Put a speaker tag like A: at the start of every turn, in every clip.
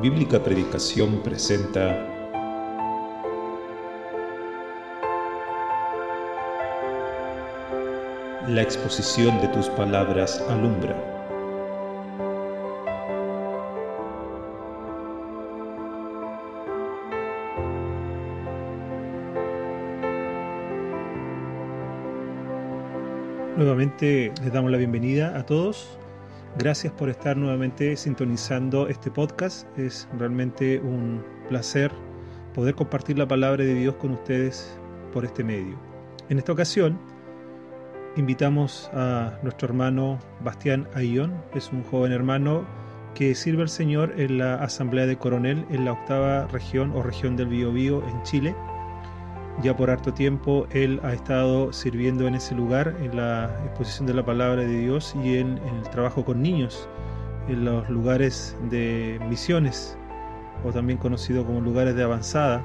A: Bíblica Predicación presenta La exposición de tus palabras alumbra. Nuevamente les damos la bienvenida a todos Gracias por estar nuevamente sintonizando este podcast. Es realmente un placer poder compartir la palabra de Dios con ustedes por este medio. En esta ocasión invitamos a nuestro hermano Bastián Ayón. Es un joven hermano que sirve al Señor en la Asamblea de Coronel en la octava región o región del Biobío en Chile ya por harto tiempo él ha estado sirviendo en ese lugar, en la exposición de la palabra de Dios y en, el trabajo con niños, en los lugares de misiones, o también conocido como lugares de avanzada,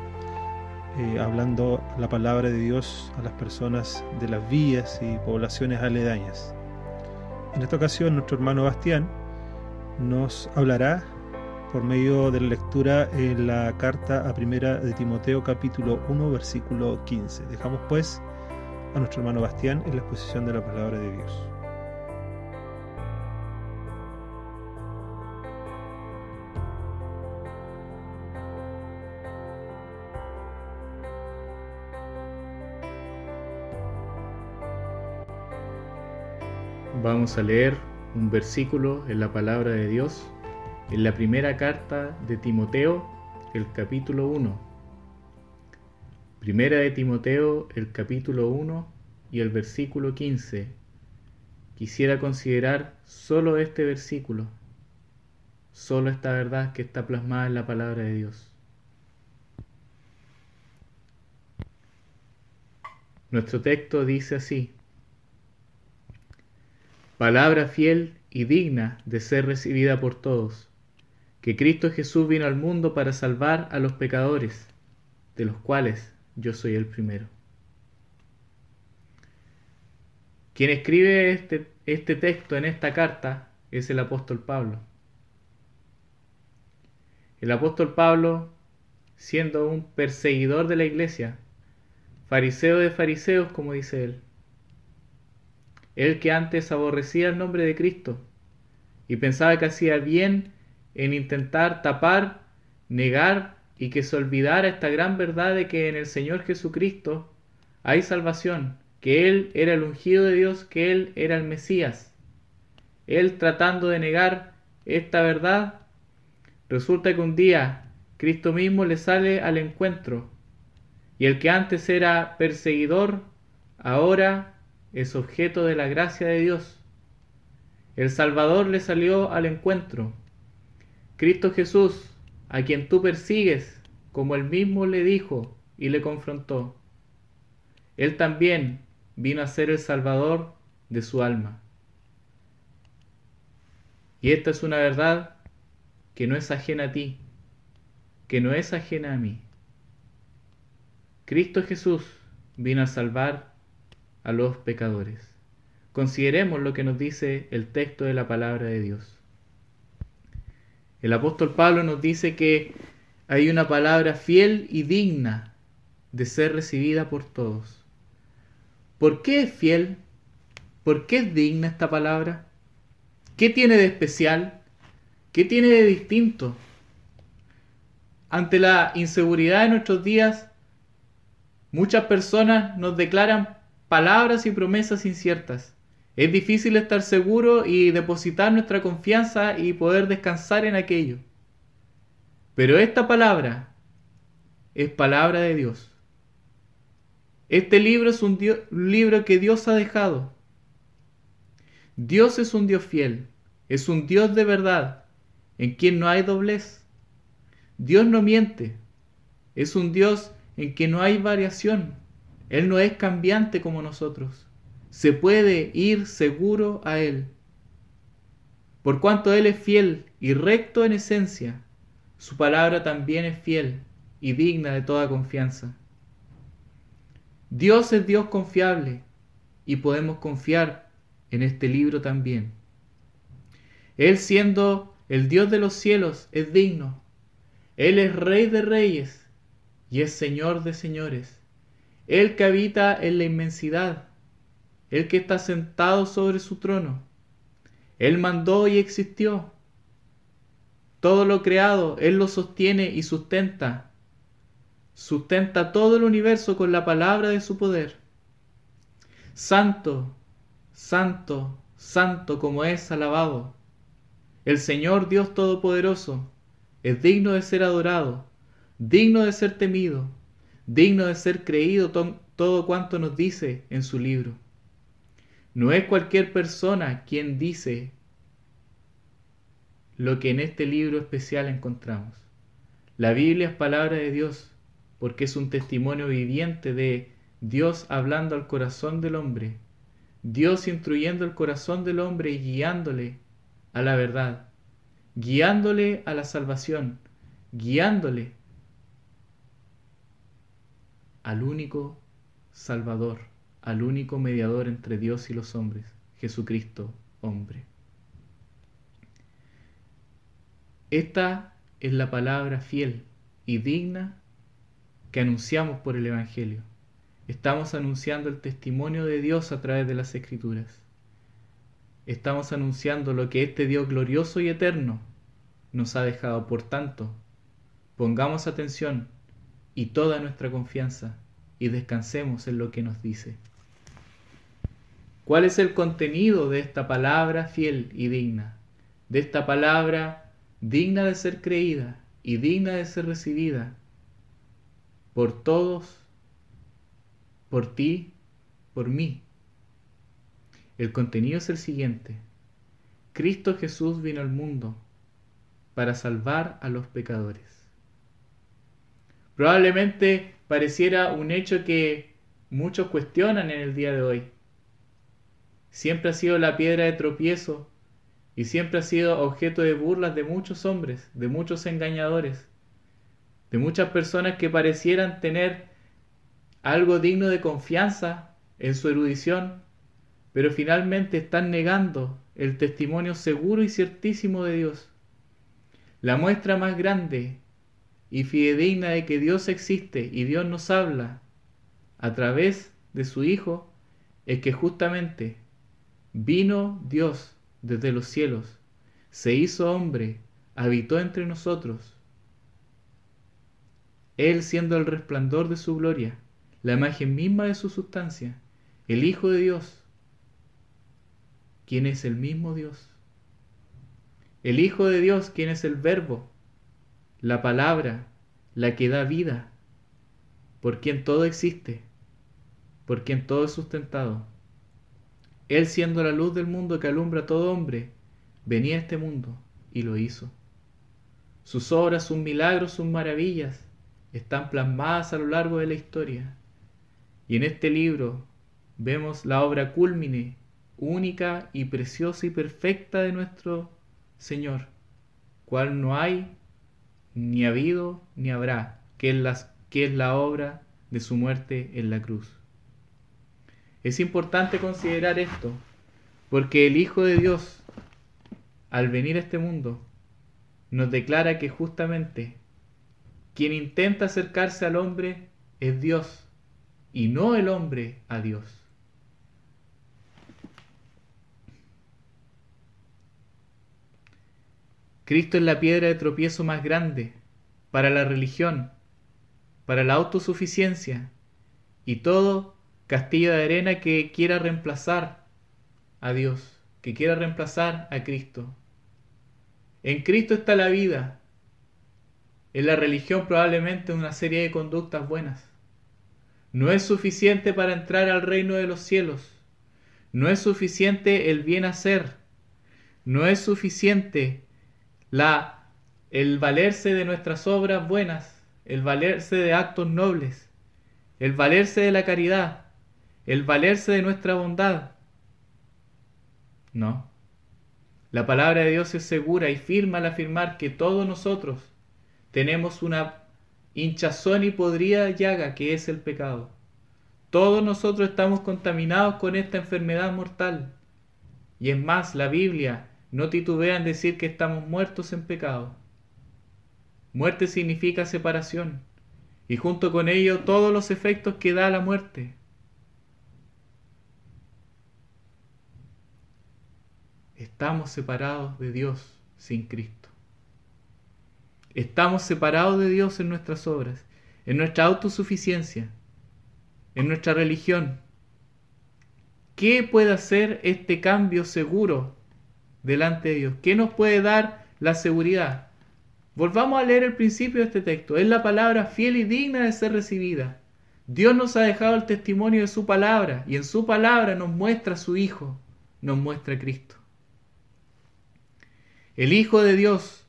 A: eh, hablando la palabra de Dios a las personas de las villas y poblaciones aledañas. En esta ocasión nuestro hermano Bastián nos hablará por medio de la lectura en la carta a primera de Timoteo capítulo 1 versículo 15. Dejamos pues a nuestro hermano Bastián en la exposición de la palabra de Dios.
B: Vamos a leer un versículo en la palabra de Dios en la primera carta de Timoteo, el capítulo 1. Primera de Timoteo, el capítulo 1 y el versículo 15. Quisiera considerar solo este versículo, solo esta verdad que está plasmada en la palabra de Dios. Nuestro texto dice así, palabra fiel y digna de ser recibida por todos que Cristo Jesús vino al mundo para salvar a los pecadores, de los cuales yo soy el primero. Quien escribe este, este texto en esta carta es el apóstol Pablo. El apóstol Pablo, siendo un perseguidor de la iglesia, fariseo de fariseos, como dice él, él que antes aborrecía el nombre de Cristo y pensaba que hacía bien en intentar tapar, negar y que se olvidara esta gran verdad de que en el Señor Jesucristo hay salvación, que Él era el ungido de Dios, que Él era el Mesías. Él tratando de negar esta verdad, resulta que un día Cristo mismo le sale al encuentro y el que antes era perseguidor, ahora es objeto de la gracia de Dios. El Salvador le salió al encuentro Cristo Jesús, a quien tú persigues, como él mismo le dijo y le confrontó, él también vino a ser el Salvador de su alma. Y esta es una verdad que no es ajena a ti, que no es ajena a mí. Cristo Jesús vino a salvar a los pecadores. Consideremos lo que nos dice el texto de la palabra de Dios. El apóstol Pablo nos dice que hay una palabra fiel y digna de ser recibida por todos. ¿Por qué es fiel? ¿Por qué es digna esta palabra? ¿Qué tiene de especial? ¿Qué tiene de distinto? Ante la inseguridad de nuestros días, muchas personas nos declaran palabras y promesas inciertas. Es difícil estar seguro y depositar nuestra confianza y poder descansar en aquello. Pero esta palabra es palabra de Dios. Este libro es un, libro que Dios ha dejado. Dios es un Dios fiel, es un Dios de verdad, en quien no hay doblez. Dios no miente, es un Dios en quien no hay variación. Él no es cambiante como nosotros se puede ir seguro a Él. Por cuanto Él es fiel y recto en esencia, su palabra también es fiel y digna de toda confianza. Dios es Dios confiable y podemos confiar en este libro también. Él siendo el Dios de los cielos es digno Él es Rey de reyes y es Señor de señores. Él que habita en la inmensidad, el que está sentado sobre su trono. Él mandó y existió. Todo lo creado, Él lo sostiene y sustenta. Sustenta todo el universo con la palabra de su poder. Santo, santo, santo como es alabado. El Señor Dios Todopoderoso es digno de ser adorado, digno de ser temido, digno de ser creído todo cuanto nos dice en su libro. No es cualquier persona quien dice lo que en este libro especial encontramos. La Biblia es palabra de Dios porque es un testimonio viviente de Dios hablando al corazón del hombre, Dios instruyendo el corazón del hombre y guiándole a la verdad, guiándole a la salvación, guiándole al único Salvador al único mediador entre Dios y los hombres, Jesucristo, hombre. Esta es la palabra fiel y digna que anunciamos por el Evangelio. Estamos anunciando el testimonio de Dios a través de las Escrituras. Estamos anunciando lo que este Dios glorioso y eterno nos ha dejado. Por tanto, pongamos atención y toda nuestra confianza y descansemos en lo que nos dice. ¿Cuál es el contenido de esta palabra fiel y digna? De esta palabra digna de ser creída y digna de ser recibida por todos, por ti, por mí. El contenido es el siguiente. Cristo Jesús vino al mundo para salvar a los pecadores. Probablemente pareciera un hecho que muchos cuestionan en el día de hoy siempre ha sido la piedra de tropiezo y siempre ha sido objeto de burlas de muchos hombres, de muchos engañadores, de muchas personas que parecieran tener algo digno de confianza en su erudición, pero finalmente están negando el testimonio seguro y ciertísimo de Dios. La muestra más grande y fidedigna de que Dios existe y Dios nos habla a través de su Hijo es que justamente Vino Dios desde los cielos, se hizo hombre, habitó entre nosotros. Él siendo el resplandor de su gloria, la imagen misma de su sustancia, el Hijo de Dios, quien es el mismo Dios. El Hijo de Dios, quien es el Verbo, la palabra, la que da vida, por quien todo existe, por quien todo es sustentado. Él siendo la luz del mundo que alumbra a todo hombre, venía a este mundo y lo hizo. Sus obras, sus milagros, sus maravillas están plasmadas a lo largo de la historia. Y en este libro vemos la obra cúlmine, única y preciosa y perfecta de nuestro Señor, cual no hay, ni ha habido, ni habrá, que es, que es la obra de su muerte en la cruz. Es importante considerar esto, porque el Hijo de Dios, al venir a este mundo, nos declara que justamente quien intenta acercarse al hombre es Dios y no el hombre a Dios. Cristo es la piedra de tropiezo más grande para la religión, para la autosuficiencia y todo castillo de arena que quiera reemplazar a Dios, que quiera reemplazar a Cristo. En Cristo está la vida. En la religión probablemente una serie de conductas buenas. No es suficiente para entrar al reino de los cielos. No es suficiente el bien hacer. No es suficiente la, el valerse de nuestras obras buenas, el valerse de actos nobles, el valerse de la caridad el valerse de nuestra bondad. No. La palabra de Dios es segura y firma al afirmar que todos nosotros tenemos una hinchazón y podrida llaga que es el pecado. Todos nosotros estamos contaminados con esta enfermedad mortal. Y es más, la Biblia no titubea en decir que estamos muertos en pecado. Muerte significa separación y junto con ello todos los efectos que da la muerte. Estamos separados de Dios sin Cristo. Estamos separados de Dios en nuestras obras, en nuestra autosuficiencia, en nuestra religión. ¿Qué puede hacer este cambio seguro delante de Dios? ¿Qué nos puede dar la seguridad? Volvamos a leer el principio de este texto. Es la palabra fiel y digna de ser recibida. Dios nos ha dejado el testimonio de su palabra y en su palabra nos muestra su Hijo, nos muestra Cristo. El Hijo de Dios,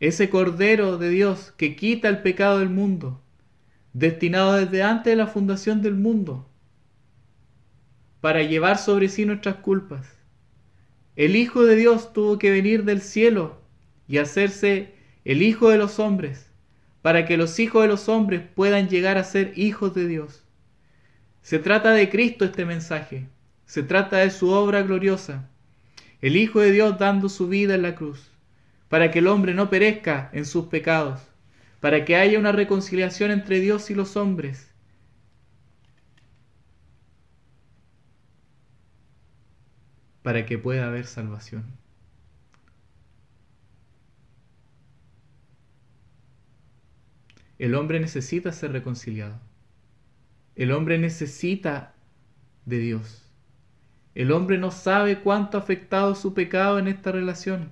B: ese Cordero de Dios que quita el pecado del mundo, destinado desde antes de la fundación del mundo, para llevar sobre sí nuestras culpas. El Hijo de Dios tuvo que venir del cielo y hacerse el Hijo de los hombres, para que los hijos de los hombres puedan llegar a ser hijos de Dios. Se trata de Cristo este mensaje, se trata de su obra gloriosa, el Hijo de Dios dando su vida en la cruz, para que el hombre no perezca en sus pecados, para que haya una reconciliación entre Dios y los hombres. para que pueda haber salvación. El hombre necesita ser reconciliado. El hombre necesita de Dios. El hombre no sabe cuánto ha afectado su pecado en esta relación.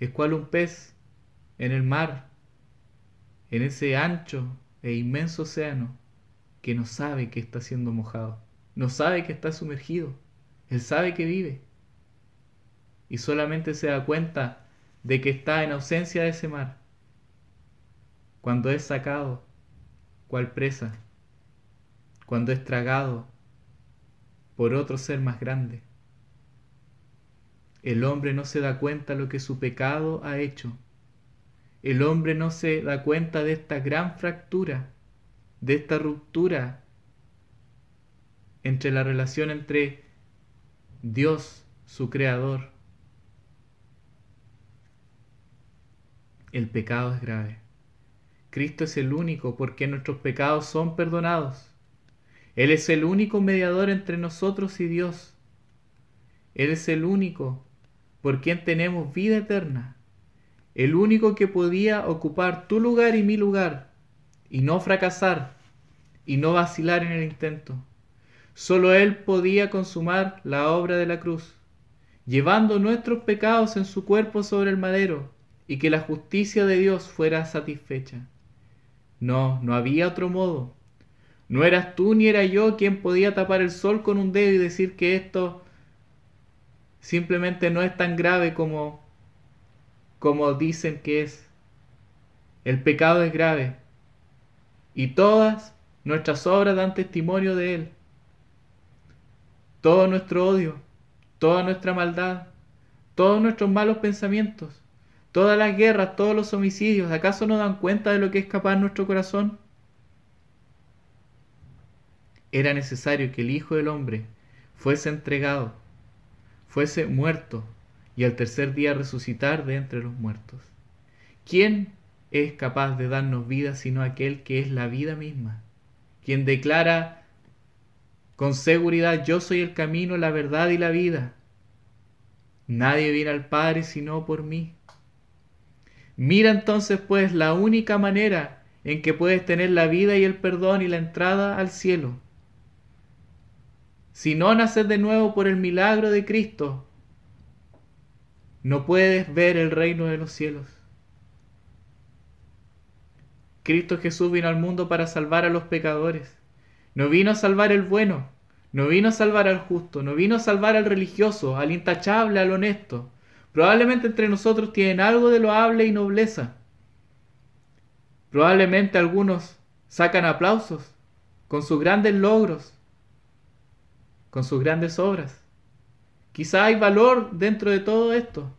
B: Es cual un pez en el mar, en ese ancho e inmenso océano, que no sabe que está siendo mojado, no sabe que está sumergido, él sabe que vive. Y solamente se da cuenta de que está en ausencia de ese mar cuando es sacado, cual presa, cuando es tragado por otro ser más grande. El hombre no se da cuenta lo que su pecado ha hecho. El hombre no se da cuenta de esta gran fractura, de esta ruptura entre la relación entre Dios, su creador. El pecado es grave. Cristo es el único porque nuestros pecados son perdonados. Él es el único mediador entre nosotros y Dios. Él es el único por quien tenemos vida eterna. El único que podía ocupar tu lugar y mi lugar y no fracasar y no vacilar en el intento. Solo Él podía consumar la obra de la cruz, llevando nuestros pecados en su cuerpo sobre el madero y que la justicia de Dios fuera satisfecha. No, no había otro modo. No eras tú ni era yo quien podía tapar el sol con un dedo y decir que esto simplemente no es tan grave como como dicen que es. El pecado es grave y todas nuestras obras dan testimonio de él. Todo nuestro odio, toda nuestra maldad, todos nuestros malos pensamientos, Todas las guerras, todos los homicidios, ¿acaso no dan cuenta de lo que es capaz nuestro corazón? Era necesario que el Hijo del Hombre fuese entregado, fuese muerto y al tercer día resucitar de entre los muertos. ¿Quién es capaz de darnos vida sino aquel que es la vida misma? Quien declara con seguridad yo soy el camino, la verdad y la vida. Nadie viene al Padre sino por mí. Mira entonces pues la única manera en que puedes tener la vida y el perdón y la entrada al cielo. Si no naces de nuevo por el milagro de Cristo, no puedes ver el reino de los cielos. Cristo Jesús vino al mundo para salvar a los pecadores. No vino a salvar el bueno, no vino a salvar al justo, no vino a salvar al religioso, al intachable, al honesto. Probablemente entre nosotros tienen algo de loable y nobleza. Probablemente algunos sacan aplausos con sus grandes logros, con sus grandes obras. Quizá hay valor dentro de todo esto.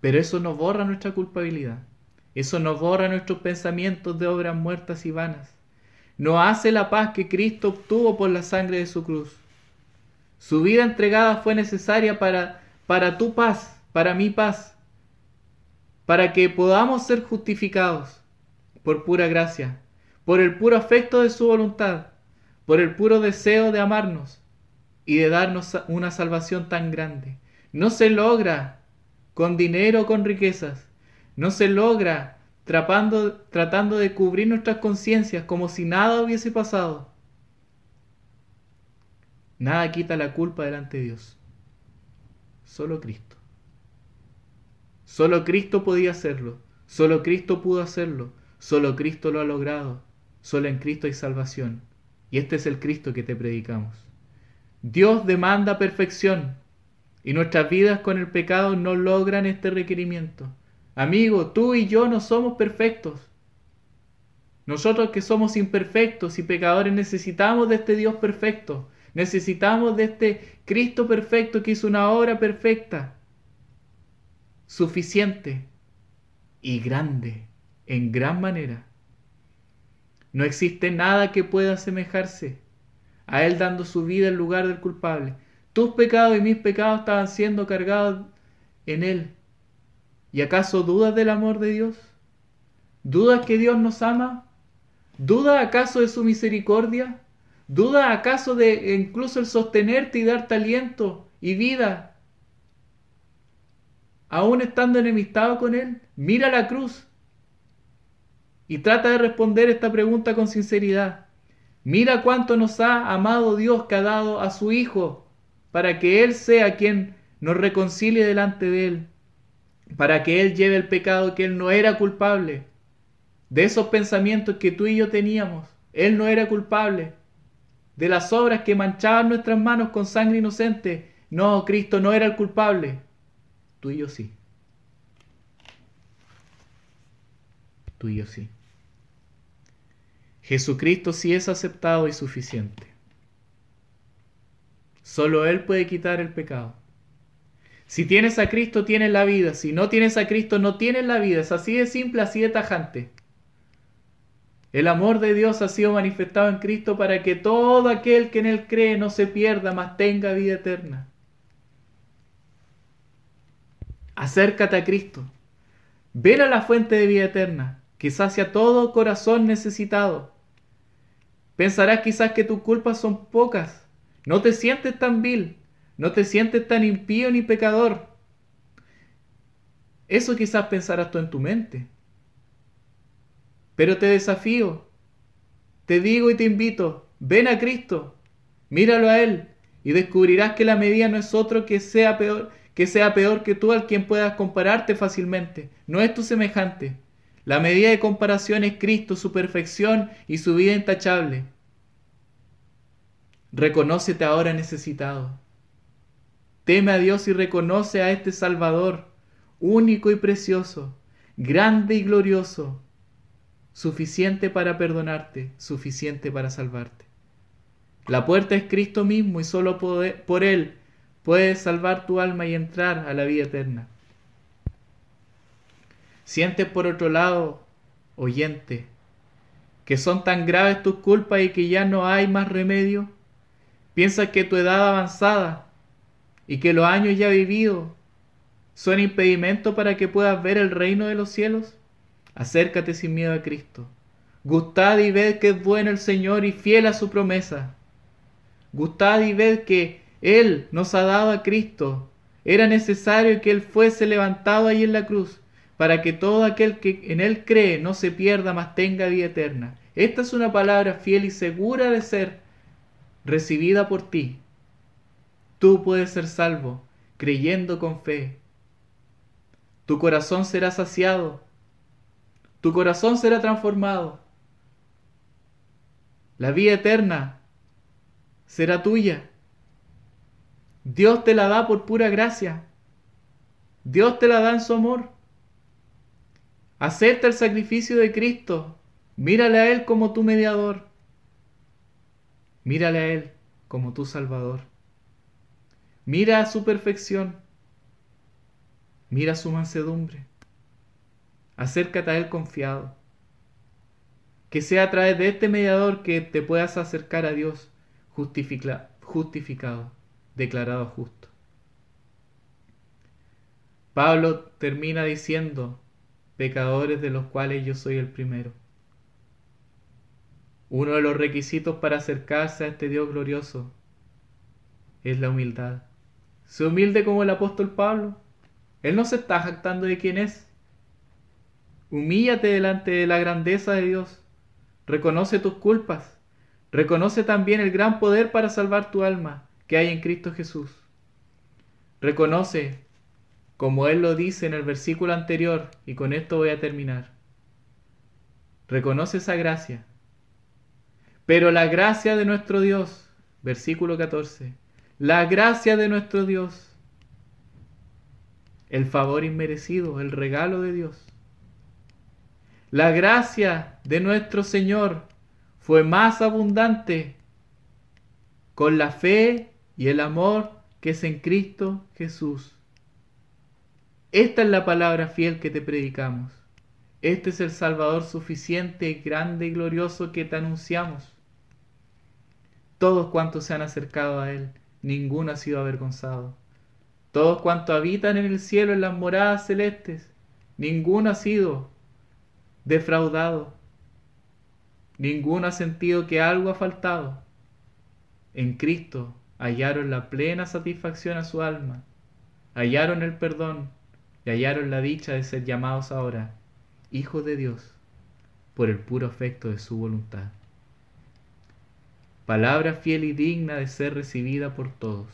B: Pero eso no borra nuestra culpabilidad. Eso no borra nuestros pensamientos de obras muertas y vanas. No hace la paz que Cristo obtuvo por la sangre de su cruz. Su vida entregada fue necesaria para para tu paz, para mi paz. para que podamos ser justificados por pura gracia, por el puro afecto de su voluntad, por el puro deseo de amarnos y de darnos una salvación tan grande. No se logra con dinero o con riquezas, no se logra tratando, tratando de cubrir nuestras conciencias como si nada hubiese pasado. Nada quita la culpa delante de Dios. Solo Cristo. Solo Cristo podía hacerlo. Solo Cristo pudo hacerlo. Solo Cristo lo ha logrado. Solo en Cristo hay salvación. Y este es el Cristo que te predicamos. Dios demanda perfección. Y nuestras vidas con el pecado no logran este requerimiento. Amigo, tú y yo no somos perfectos. Nosotros que somos imperfectos y pecadores necesitamos de este Dios perfecto. Necesitamos de este Cristo perfecto que hizo una obra perfecta, suficiente y grande, en gran manera. No existe nada que pueda asemejarse a Él dando su vida en lugar del culpable. Tus pecados y mis pecados estaban siendo cargados en Él. ¿Y acaso dudas del amor de Dios? ¿Dudas que Dios nos ama? ¿Dudas acaso de su misericordia? ¿Duda acaso de incluso el sostenerte y darte aliento y vida? Aún estando enemistado con Él, mira la cruz y trata de responder esta pregunta con sinceridad. Mira cuánto nos ha amado Dios que ha dado a su Hijo para que Él sea quien nos reconcilie delante de Él, para que Él lleve el pecado que Él no era culpable, de esos pensamientos que tú y yo teníamos. Él no era culpable de las obras que manchaban nuestras manos con sangre inocente. No, Cristo no era el culpable. Tú y yo sí. Tú y yo sí. Jesucristo sí es aceptado y suficiente. Solo Él puede quitar el pecado. Si tienes a Cristo, tienes la vida. Si no tienes a Cristo, no tienes la vida. Es así de simple, así de tajante. El amor de Dios ha sido manifestado en Cristo para que todo aquel que en Él cree no se pierda, mas tenga vida eterna. Acércate a Cristo. Ven a la fuente de vida eterna, que sacia todo corazón necesitado. Pensarás quizás que tus culpas son pocas. No te sientes tan vil, no te sientes tan impío ni pecador. Eso quizás pensarás tú en tu mente. Pero te desafío, te digo y te invito, ven a Cristo, míralo a Él y descubrirás que la medida no es otro que sea peor que sea peor que tú al quien puedas compararte fácilmente. No es tu semejante. La medida de comparación es Cristo, su perfección y su vida intachable. Reconócete ahora necesitado. Teme a Dios y reconoce a este Salvador, único y precioso, grande y glorioso, suficiente para perdonarte, suficiente para salvarte. La puerta es Cristo mismo y solo por Él puedes salvar tu alma y entrar a la vida eterna. Sientes por otro lado, oyente, que son tan graves tus culpas y que ya no hay más remedio. Piensas que tu edad avanzada y que los años ya vividos son impedimento para que puedas ver el reino de los cielos. Acércate sin miedo a Cristo. Gustad y ved que es bueno el Señor y fiel a su promesa. Gustad y ved que Él nos ha dado a Cristo. Era necesario que Él fuese levantado ahí en la cruz, para que todo aquel que en Él cree no se pierda, mas tenga vida eterna. Esta es una palabra fiel y segura de ser recibida por ti. Tú puedes ser salvo, creyendo con fe. Tu corazón será saciado tu corazón será transformado. La vida eterna será tuya. Dios te la da por pura gracia. Dios te la da en su amor. Acepta el sacrificio de Cristo. Mírale a Él como tu mediador. Mírale a Él como tu Salvador. Mira a su perfección. Mira su mansedumbre. Acércate a Él confiado. Que sea a través de este mediador que te puedas acercar a Dios justificado, declarado justo. Pablo termina diciendo pecadores de los cuales yo soy el primero. Uno de los requisitos para acercarse a este Dios glorioso es la humildad. Sé humilde como el apóstol Pablo. Él no se está jactando de quién es. Humíllate delante de la grandeza de Dios. Reconoce tus culpas. Reconoce también el gran poder para salvar tu alma que hay en Cristo Jesús. Reconoce, como Él lo dice en el versículo anterior, y con esto voy a terminar. Reconoce esa gracia pero la gracia de nuestro Dios, versículo 14, la gracia de nuestro Dios, el favor inmerecido, el regalo de Dios. La gracia de nuestro Señor fue más abundante con la fe y el amor que es en Cristo Jesús. Esta es la palabra fiel que te predicamos. Este es el Salvador suficiente, grande y glorioso que te anunciamos. Todos cuantos se han acercado a Él, ninguno ha sido avergonzado. Todos cuantos habitan en el cielo, en las moradas celestes, ninguno ha sido defraudado. Ninguno ha sentido que algo ha faltado. En Cristo hallaron la plena satisfacción a su alma, hallaron el perdón hallaron la dicha de ser llamados ahora hijos de Dios por el puro afecto de su voluntad palabra fiel y digna de ser recibida por todos,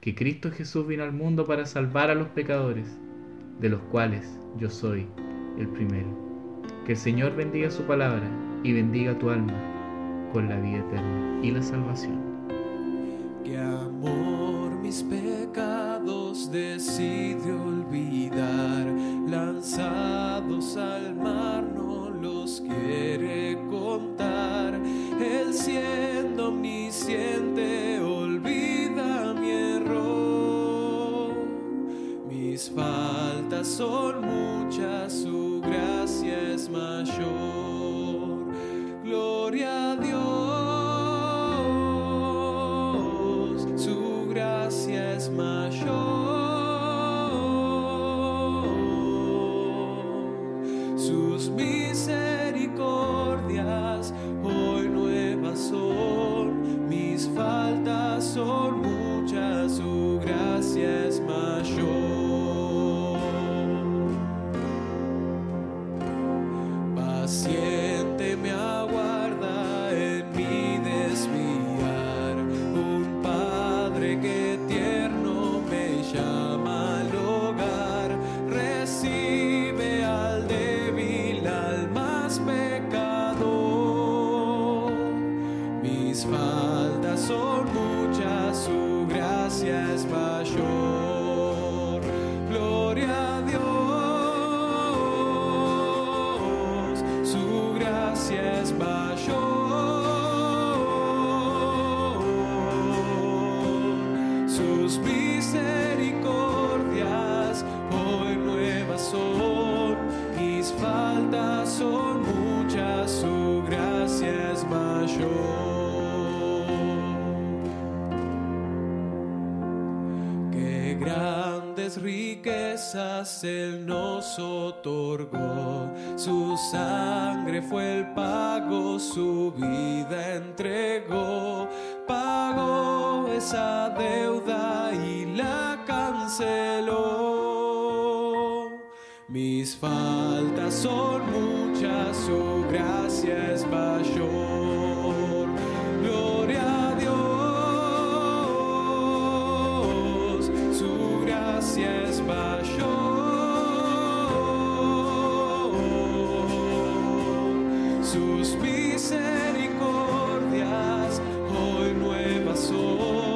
B: que Cristo Jesús vino al mundo para salvar a los pecadores, de los cuales yo soy el primero. Que el Señor bendiga su palabra y bendiga tu alma con la vida eterna y la salvación.
C: Que amor mis pecados decide al mar no los quiere contar. El cielo omnisciente olvida mi error. Mis faltas son riquezas Él nos otorgó. Su sangre fue el pago, su vida entregó. Pagó esa deuda y la canceló. Mis faltas son muchas, su gracia es mayor. Sus misericordias hoy nuevas son,